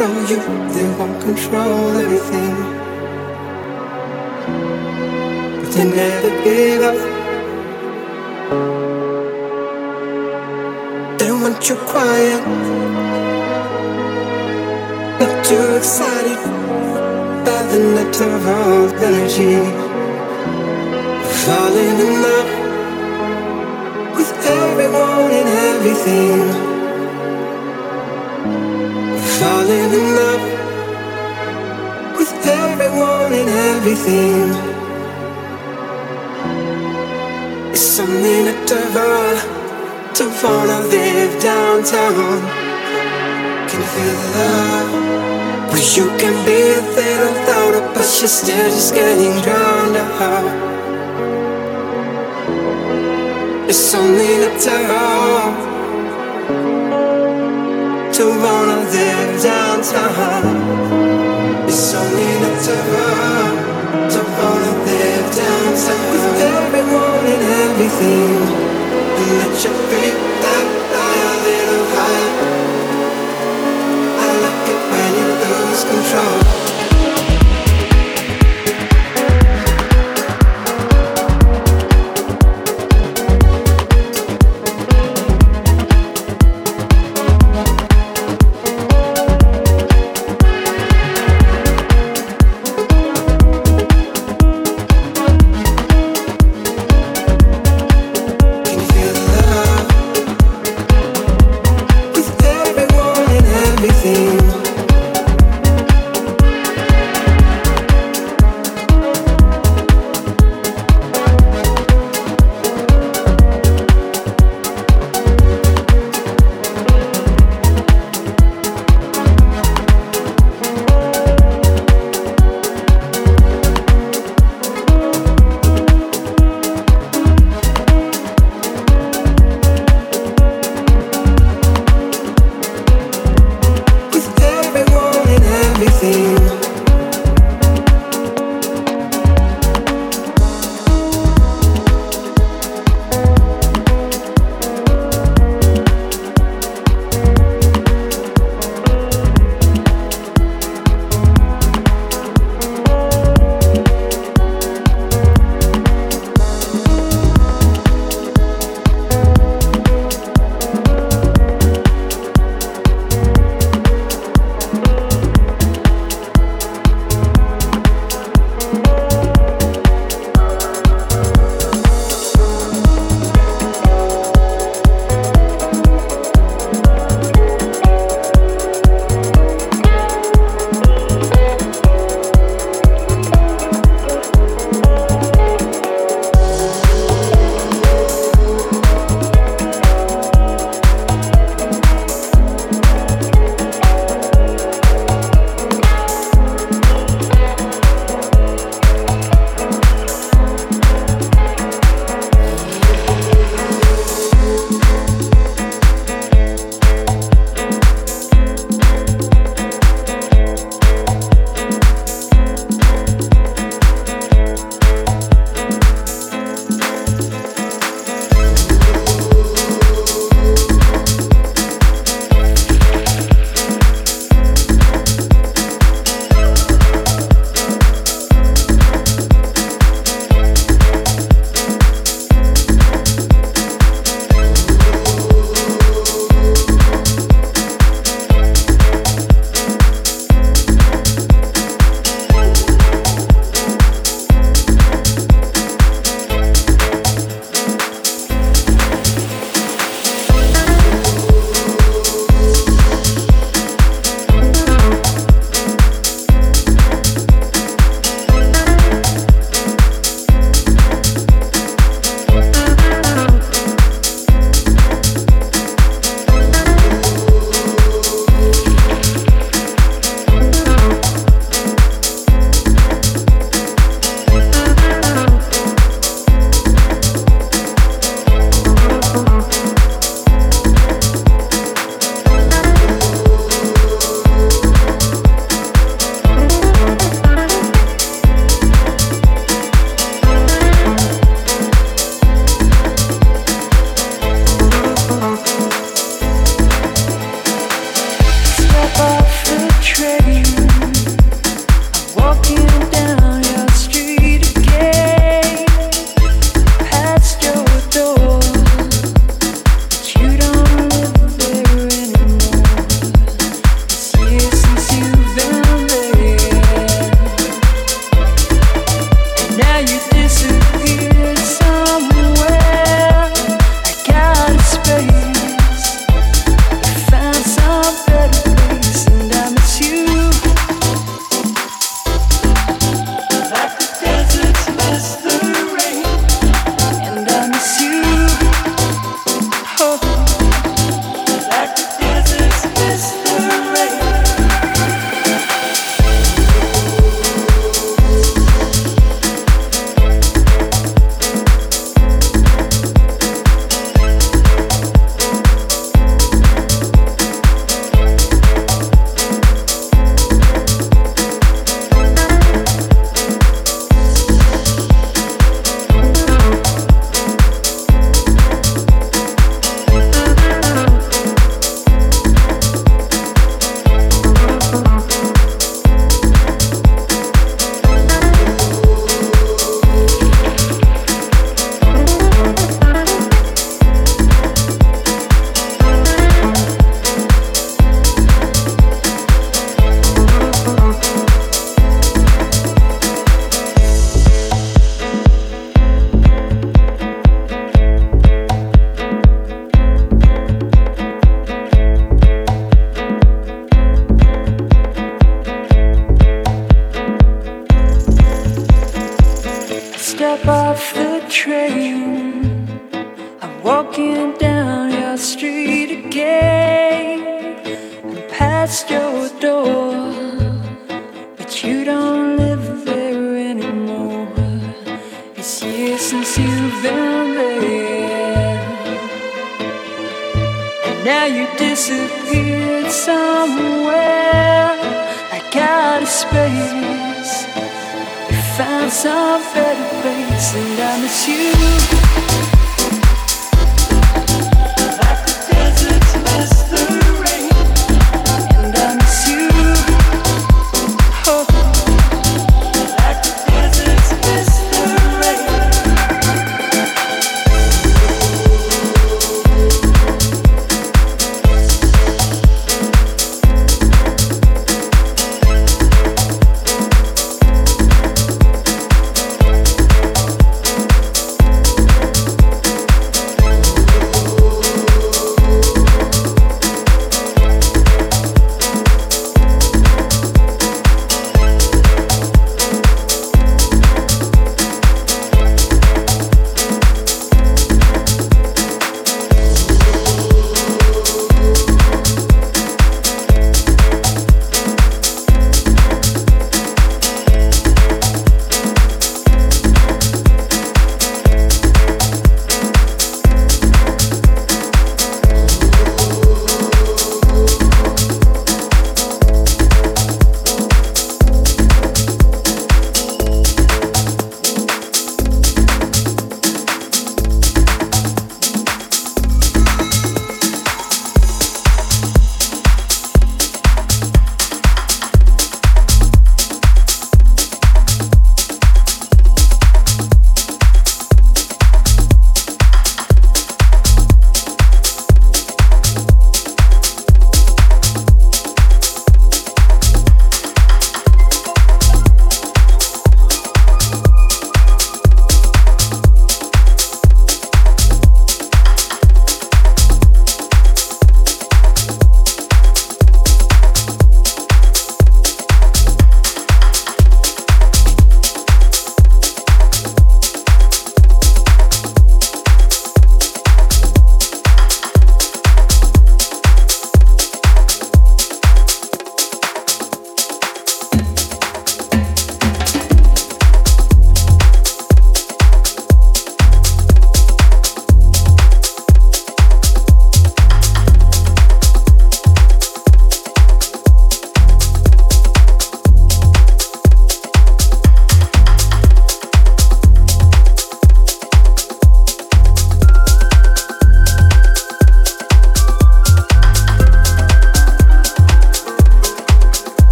control you, they won't control everything. But they never give up. They want you quiet, not too excited by the net of energy. Falling in love with everyone and everything. Everything. It's something that to wanna live downtown. Can feel the love? But you can be a little louder, but you're still just getting drowned out. It's only natural to wanna live downtown. It's only natural to everyone and everything. And let your feet that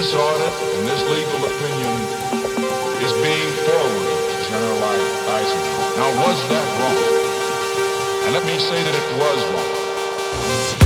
this audit and this legal opinion is being forwarded to General Eisenhower. Now, was that wrong? And let me say that it was wrong.